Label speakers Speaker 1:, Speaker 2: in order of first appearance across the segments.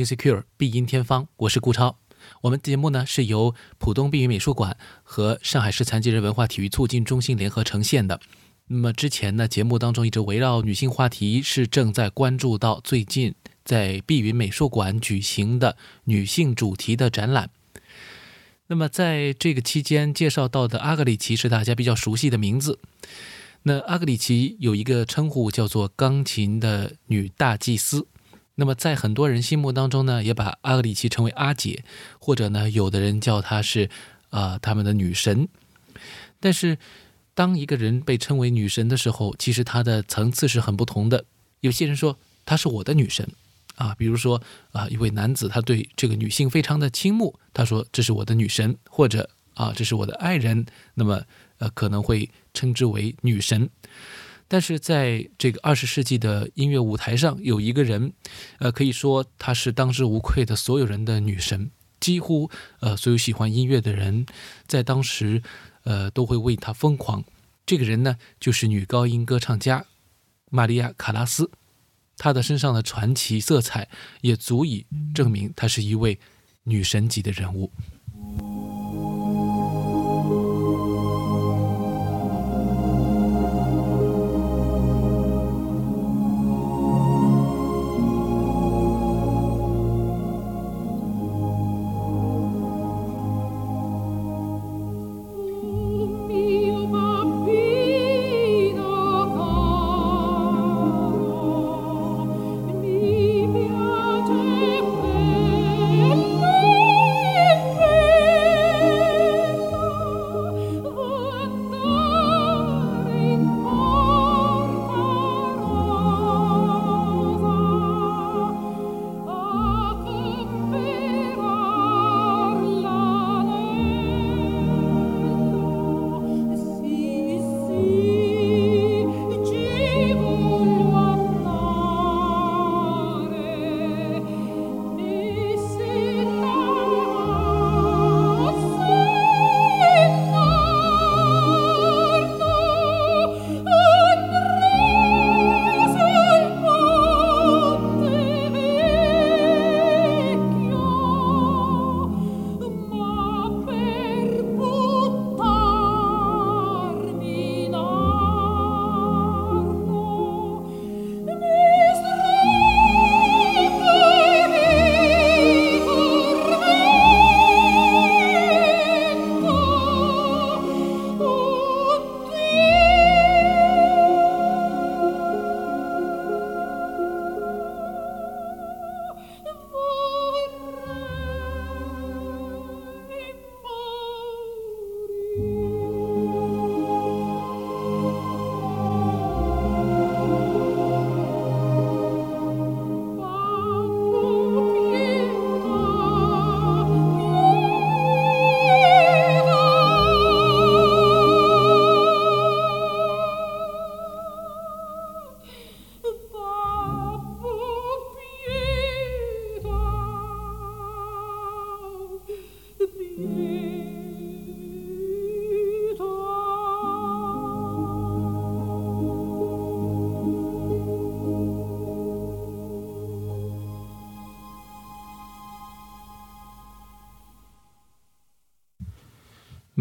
Speaker 1: be secure，必音天方，我是顾超。我们节目呢是由浦东碧云美术馆和上海市残疾人文化体育促进中心联合呈现的。那么之前呢，节目当中一直围绕女性话题，是正在关注到最近在碧云美术馆举行的女性主题的展览。那么在这个期间介绍到的阿格里奇是大家比较熟悉的名字。那阿格里奇有一个称呼叫做“钢琴的女大祭司”。那么，在很多人心目当中呢，也把阿格里奇称为阿姐，或者呢，有的人叫她是，啊，他们的女神。但是，当一个人被称为女神的时候，其实她的层次是很不同的。有些人说她是我的女神，啊，比如说啊，一位男子他对这个女性非常的倾慕，他说这是我的女神，或者啊，这是我的爱人，那么呃，可能会称之为女神。但是在这个二十世纪的音乐舞台上，有一个人，呃，可以说她是当之无愧的所有人的女神，几乎呃所有喜欢音乐的人，在当时，呃都会为她疯狂。这个人呢，就是女高音歌唱家玛利亚·卡拉斯，她的身上的传奇色彩也足以证明她是一位女神级的人物。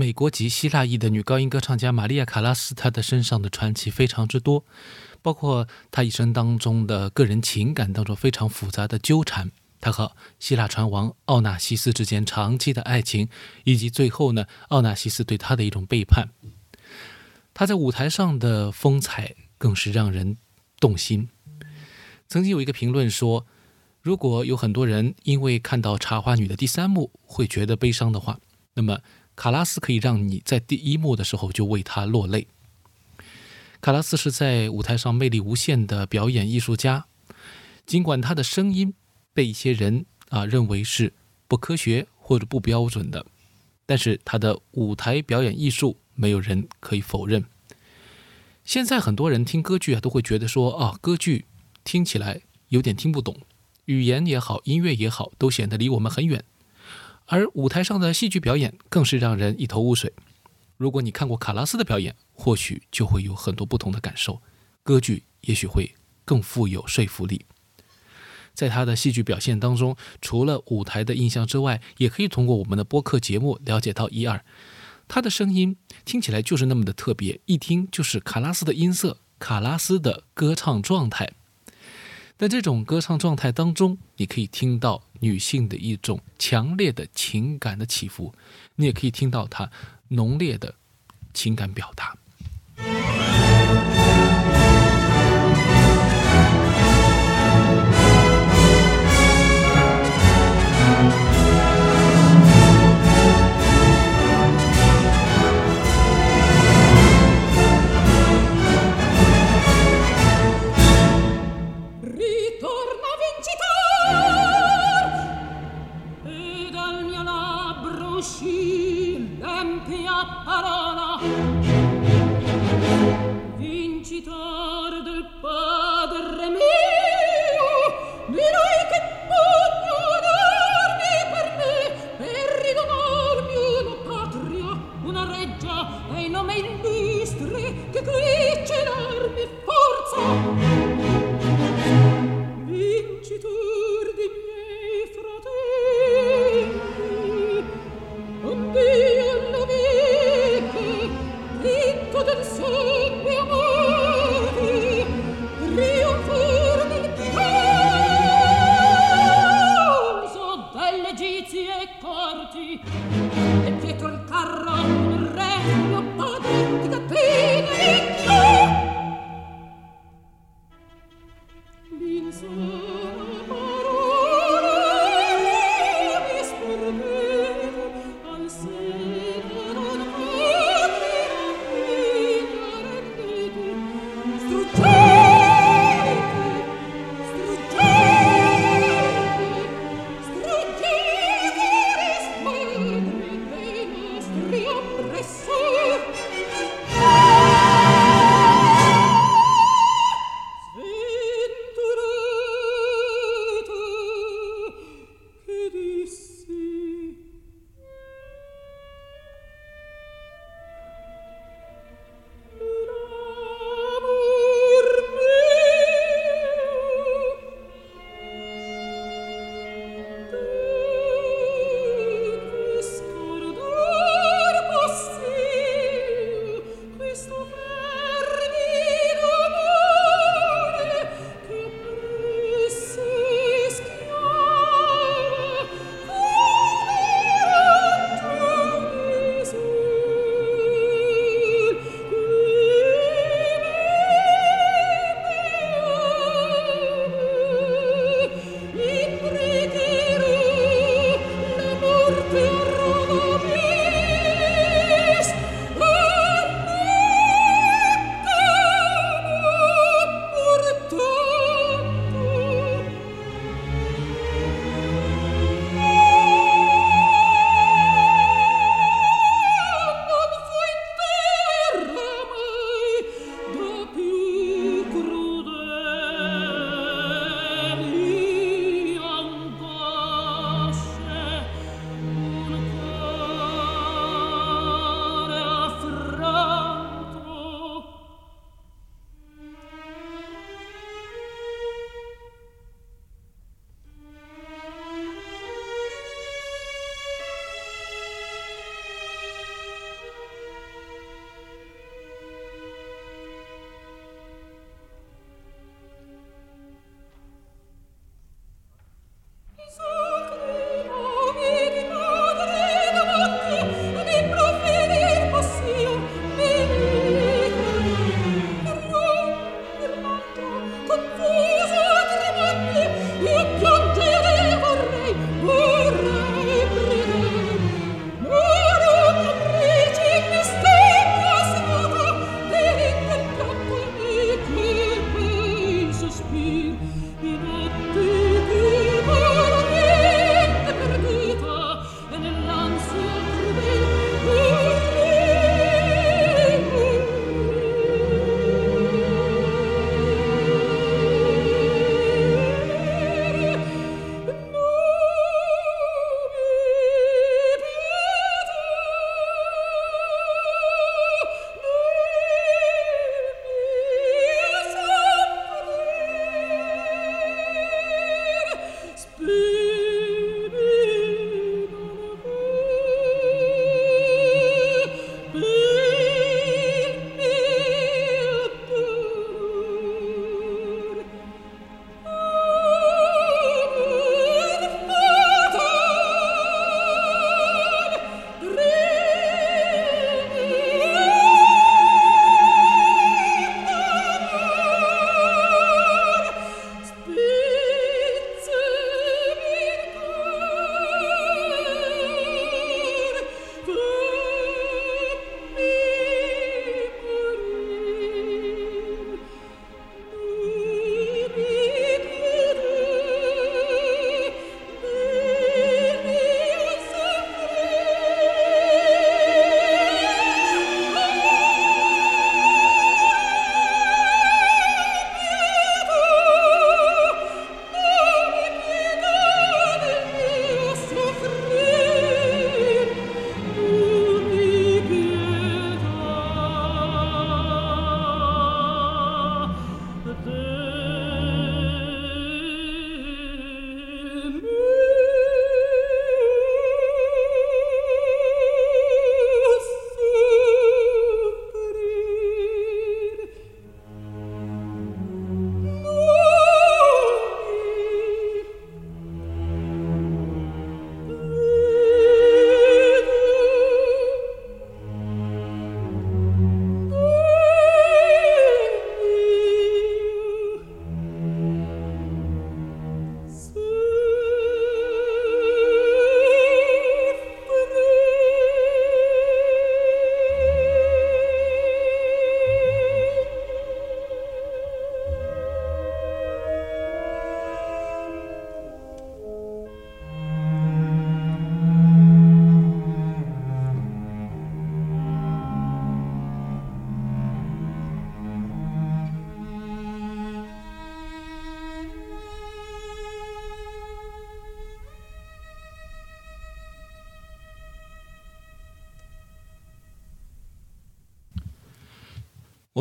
Speaker 1: 美国籍希腊裔的女高音歌唱家玛利亚·卡拉斯，她的身上的传奇非常之多，包括她一生当中的个人情感当中非常复杂的纠缠，她和希腊船王奥纳西斯之间长期的爱情，以及最后呢，奥纳西斯对她的一种背叛。她在舞台上的风采更是让人动心。曾经有一个评论说，如果有很多人因为看到《茶花女》的第三幕会觉得悲伤的话，那么。卡拉斯可以让你在第一幕的时候就为他落泪。卡拉斯是在舞台上魅力无限的表演艺术家，尽管他的声音被一些人啊认为是不科学或者不标准的，但是他的舞台表演艺术没有人可以否认。现在很多人听歌剧啊都会觉得说啊歌剧听起来有点听不懂，语言也好，音乐也好，都显得离我们很远。而舞台上的戏剧表演更是让人一头雾水。如果你看过卡拉斯的表演，或许就会有很多不同的感受。歌剧也许会更富有说服力。
Speaker 2: 在他的戏剧表现当中，除了舞台的印象之外，也可以通过我们的播客节目了解到一二。他的声音听起来就是那么的特别，一听就是卡拉斯的音色，卡拉斯的歌唱状态。在这种歌唱状态当中，你可以听到女性的一种强烈的情感的起伏，你也可以听到她浓烈的情感表达。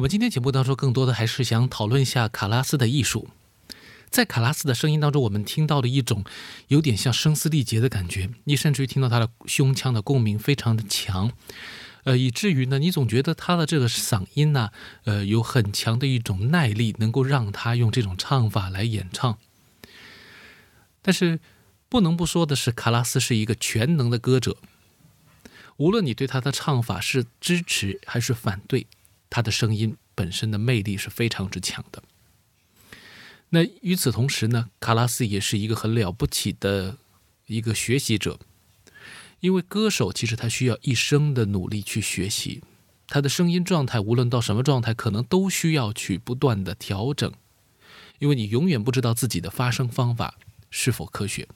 Speaker 1: 今天节目当中更多的还是想讨论一下卡拉斯的艺术。在卡拉斯的声音当中，我们听到了一种有点像声嘶力竭的感觉，你甚至于听到他的胸腔的共鸣非常的强，呃，以至于呢，你总觉得他的这个嗓音呢，呃，有很强的一种耐力，能够让他用这种唱法来演唱。但是不能不说的是，卡拉斯是一个全能的歌者，无论你对他的唱法是支持还是反对，他的声音本身的魅力是非常之强的。那与此同时呢，卡拉斯也是一个很了不起的一个学习者，因为歌手其实他需要一生的努力去学习，他的声音状态无论到什么状态，可能都需要去不断的调整，因为你永远不知道自己的发声方法是否科学。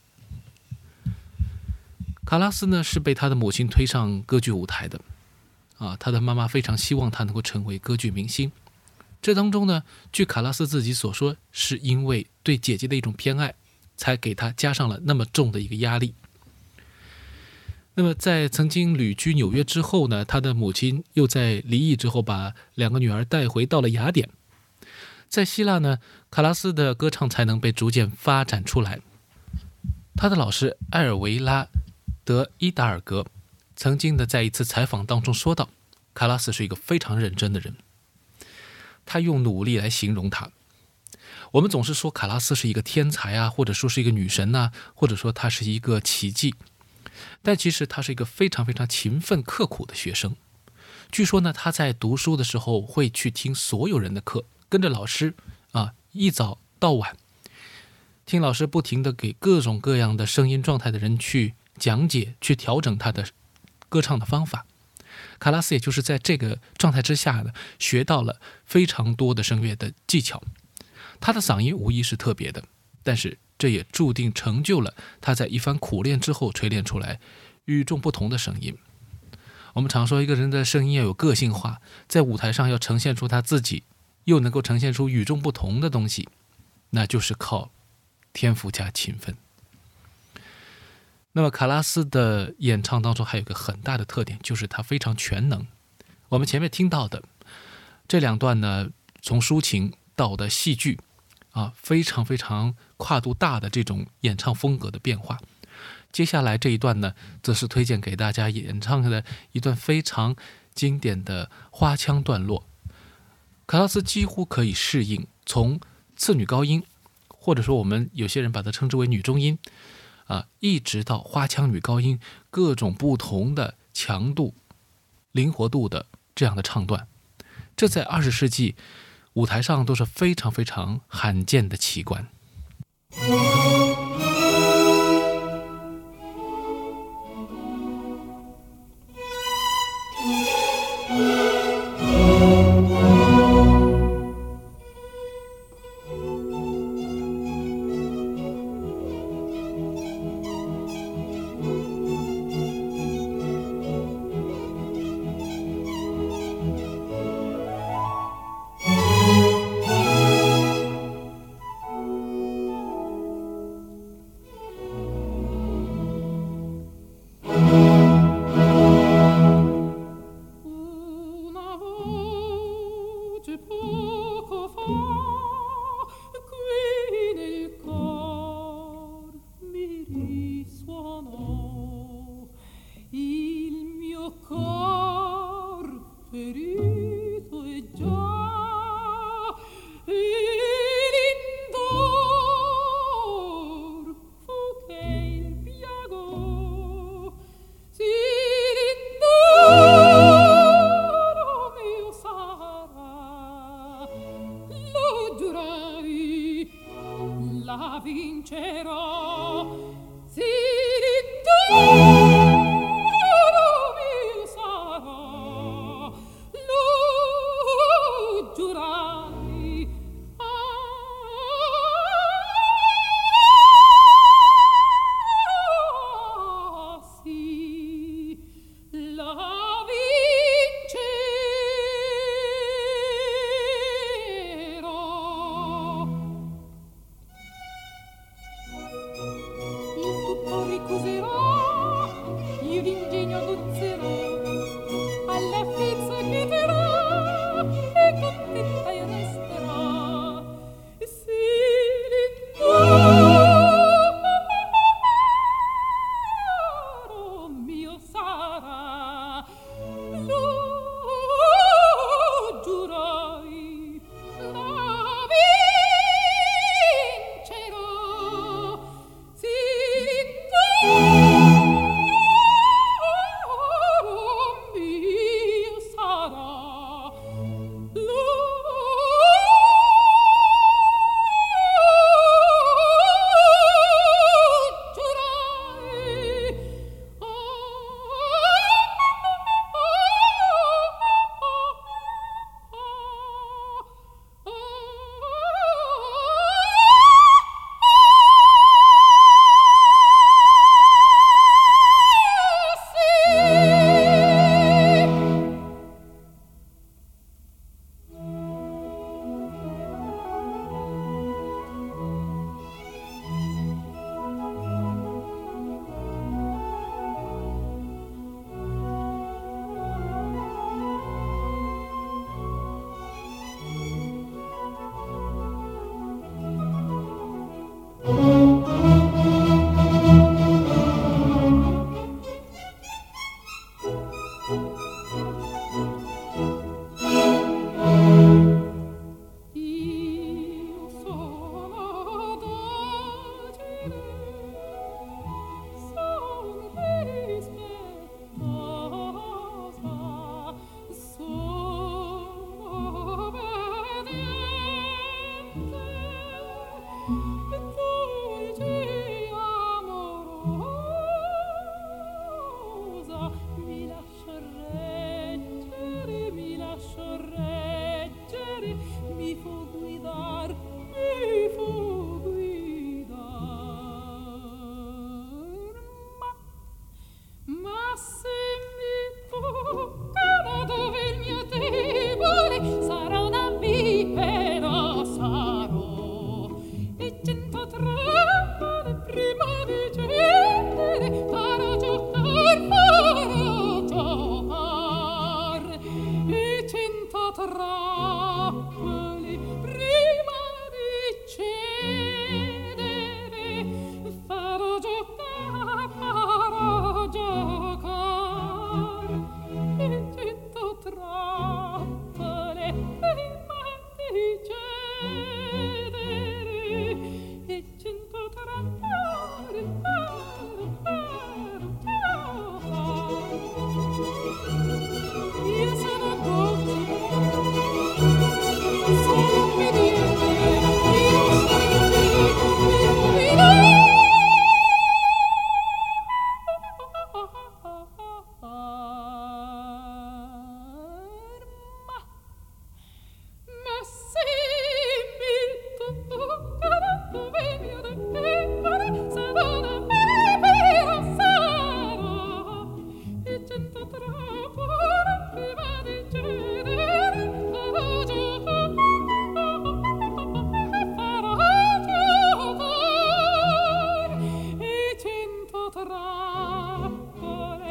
Speaker 1: 卡拉斯呢是被他的母亲推上歌剧舞台的，啊，他的妈妈非常希望他能够成为歌剧明星。这当中呢，据卡拉斯自己所说，是因为对姐姐的一种偏爱，才给他加上了那么重的一个压力。那么，在曾经旅居纽约之后呢，他的母亲又在离异之后，把两个女儿带回到了雅典。在希腊呢，卡拉斯的歌唱才能被逐渐发展出来。他的老师埃尔维拉·德伊达尔格曾经的在一次采访当中说到，卡拉斯是一个非常认真的人。他用努力来形容他。我们总是说卡拉斯是一个天才啊，或者说是一个女神呐，或者说他是一个奇迹。但其实他是一个非常非常勤奋刻苦的学生。据说呢，他在读书的时候会去听所有人的课，跟着老师啊，一早到晚听老师不停的给各种各样的声音状态的人去讲解，去调整他的歌唱的方法。卡拉斯也就是在这个状态之下呢，学到了非常多的声乐的技巧。他的嗓音无疑是特别的，但是这也注定成就了他在一番苦练之后锤炼出来与众不同的声音。我们常说一个人的声音要有个性化，在舞台上要呈现出他自己，又能够呈现出与众不同的东西，那就是靠天赋加勤奋。那么卡拉斯的演唱当中还有一个很大的特点，就是他非常全能。我们前面听到的这两段呢，从抒情到的戏剧，啊，非常非常跨度大的这种演唱风格的变化。接下来这一段呢，则是推荐给大家演唱的一段非常经典的花腔段落。卡拉斯几乎可以适应从次女高音，或者说我们有些人把它称之为女中音。啊，一直到花腔女高音，各种不同的强度、灵活度的这样的唱段，这在二十世纪舞台上都是非常非常罕见的奇观。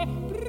Speaker 1: pre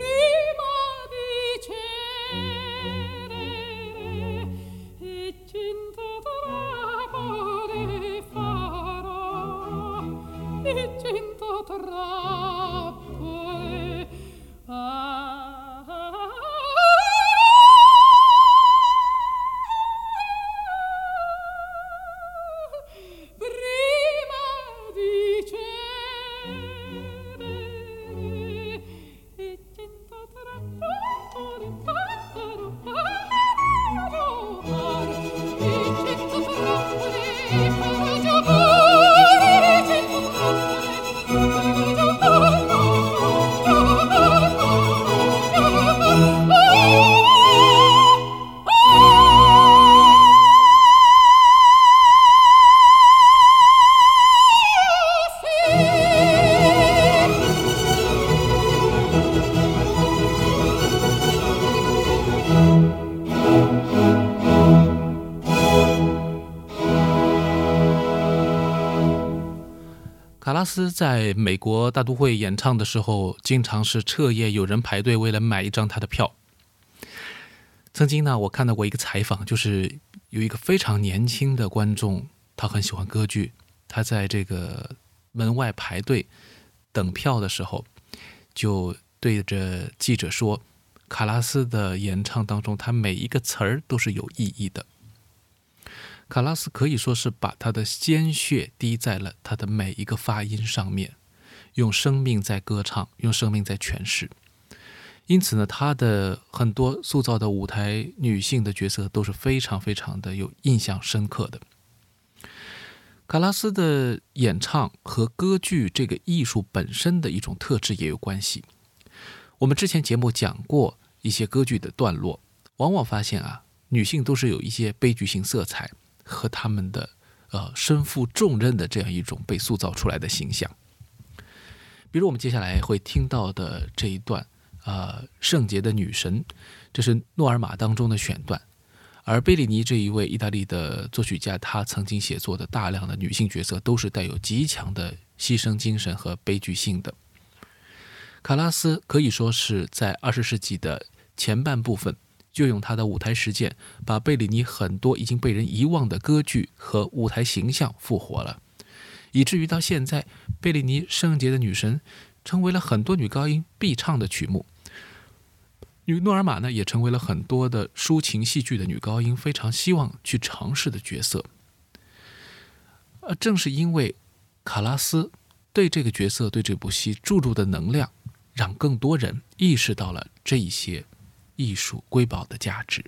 Speaker 1: 卡拉斯在美国大都会演唱的时候，经常是彻夜有人排队为了买一张他的票。曾经呢，我看到过一个采访，就是有一个非常年轻的观众，他很喜欢歌剧，他在这个门外排队等票的时候，就对着记者说：“卡拉斯的演唱当中，他每一个词儿都是有意义的。”卡拉斯可以说是把他的鲜血滴在了他的每一个发音上面，用生命在歌唱，用生命在诠释。因此呢，他的很多塑造的舞台女性的角色都是非常非常的有印象深刻的。卡拉斯的演唱和歌剧这个艺术本身的一种特质也有关系。我们之前节目讲过一些歌剧的段落，往往发现啊，女性都是有一些悲剧性色彩。和他们的呃身负重任的这样一种被塑造出来的形象，比如我们接下来会听到的这一段，呃，圣洁的女神，这是诺尔玛当中的选段，而贝里尼这一位意大利的作曲家，他曾经写作的大量的女性角色都是带有极强的牺牲精神和悲剧性的。卡拉斯可以说是在二十世纪的前半部分。就用他的舞台实践，把贝里尼很多已经被人遗忘的歌剧和舞台形象复活了，以至于到现在，贝里尼《圣洁的女神》成为了很多女高音必唱的曲目。女诺尔玛呢，也成为了很多的抒情戏剧的女高音非常希望去尝试的角色。呃，正是因为卡拉斯对这个角色、对这部戏注入的能量，让更多人意识到了这一些。艺术瑰宝的价值。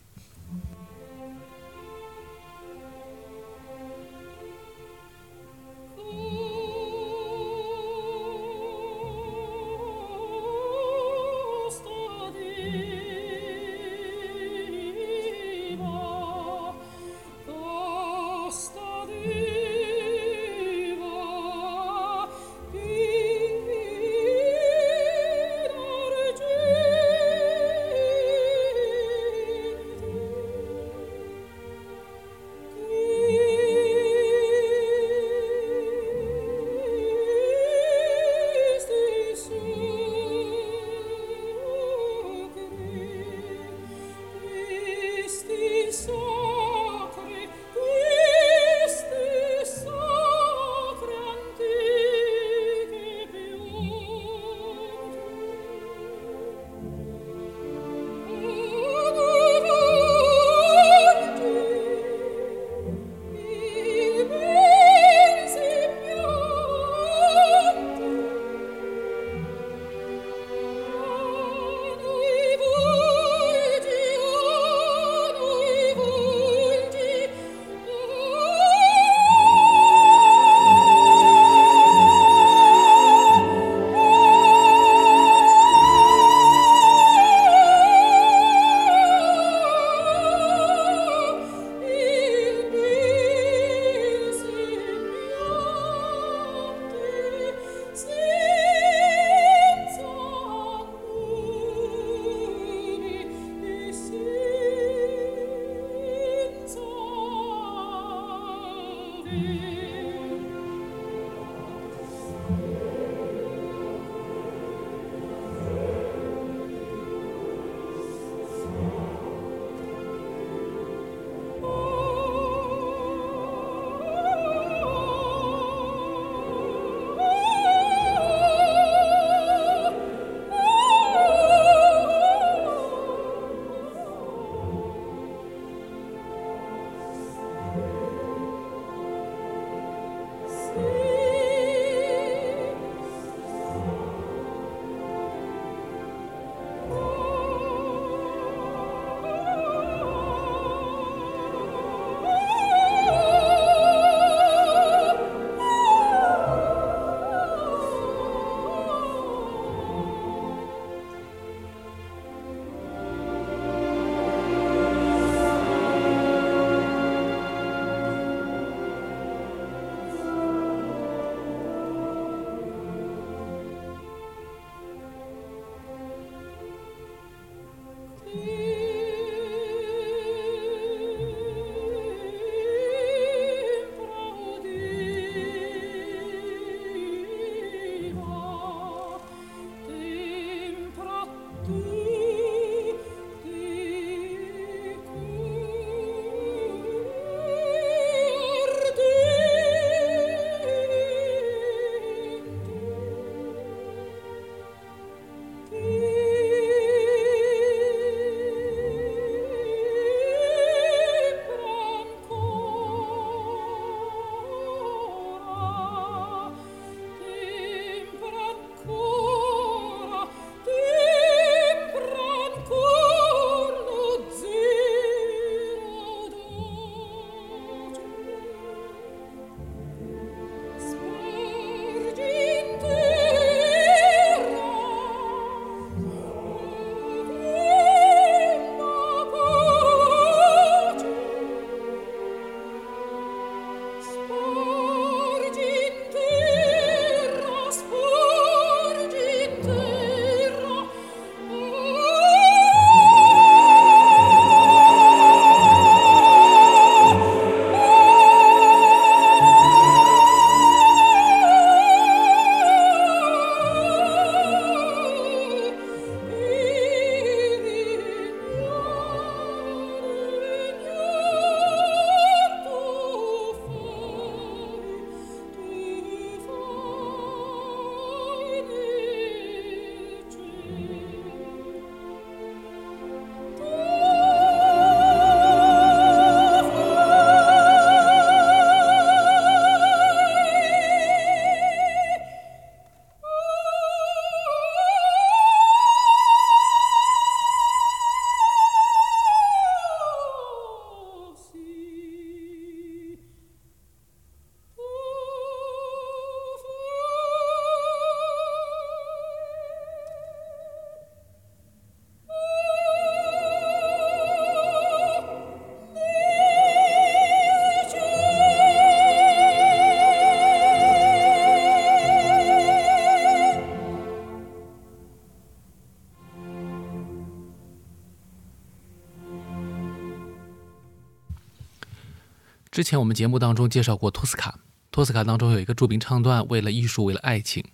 Speaker 1: 之前我们节目当中介绍过托斯卡，托斯卡当中有一个著名唱段：“为了艺术，为了爱情，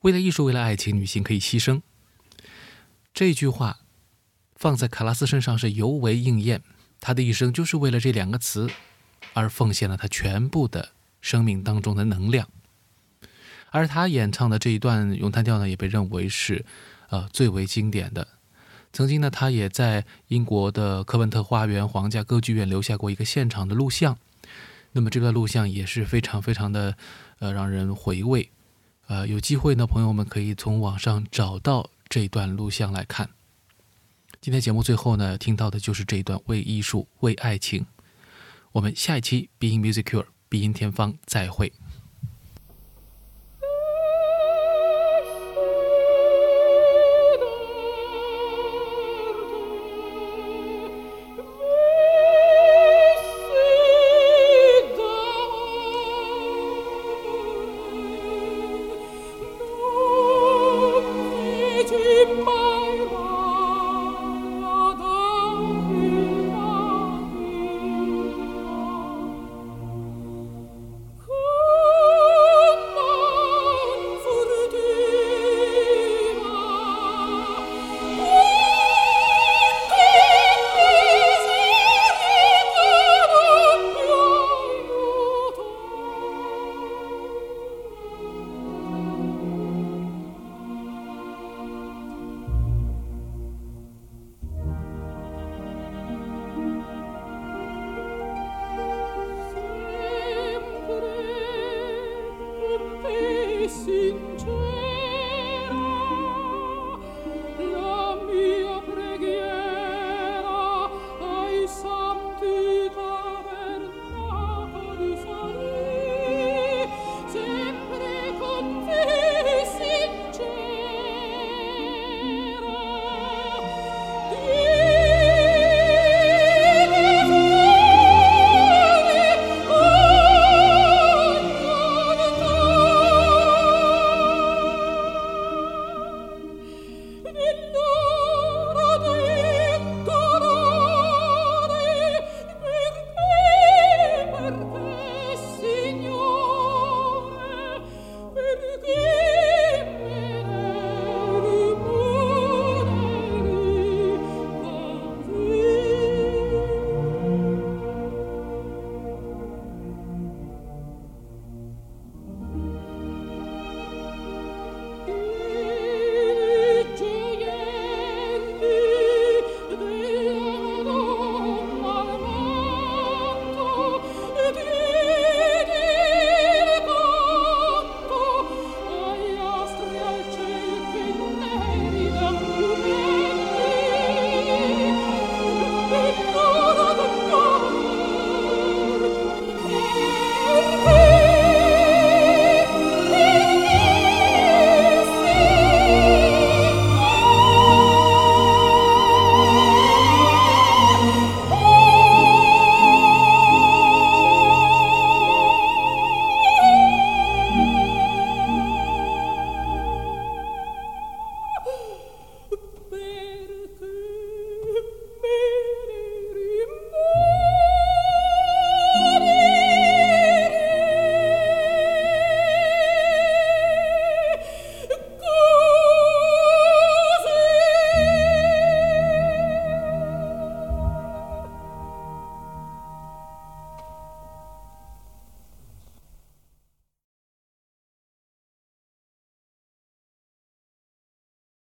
Speaker 1: 为了艺术，为了爱情，女性可以牺牲。”这句话放在卡拉斯身上是尤为应验。他的一生就是为了这两个词而奉献了他全部的生命当中的能量。而他演唱的这一段咏叹调呢，也被认为是呃最为经典的。曾经呢，他也在英国的科文特花园皇家歌剧院留下过一个现场的录像。那么这段录像也是非常非常的，呃，让人回味。呃，有机会呢，朋友们可以从网上找到这段录像来看。今天节目最后呢，听到的就是这一段为艺术、为爱情。我们下一期《Being Music Cure》必音天方再会。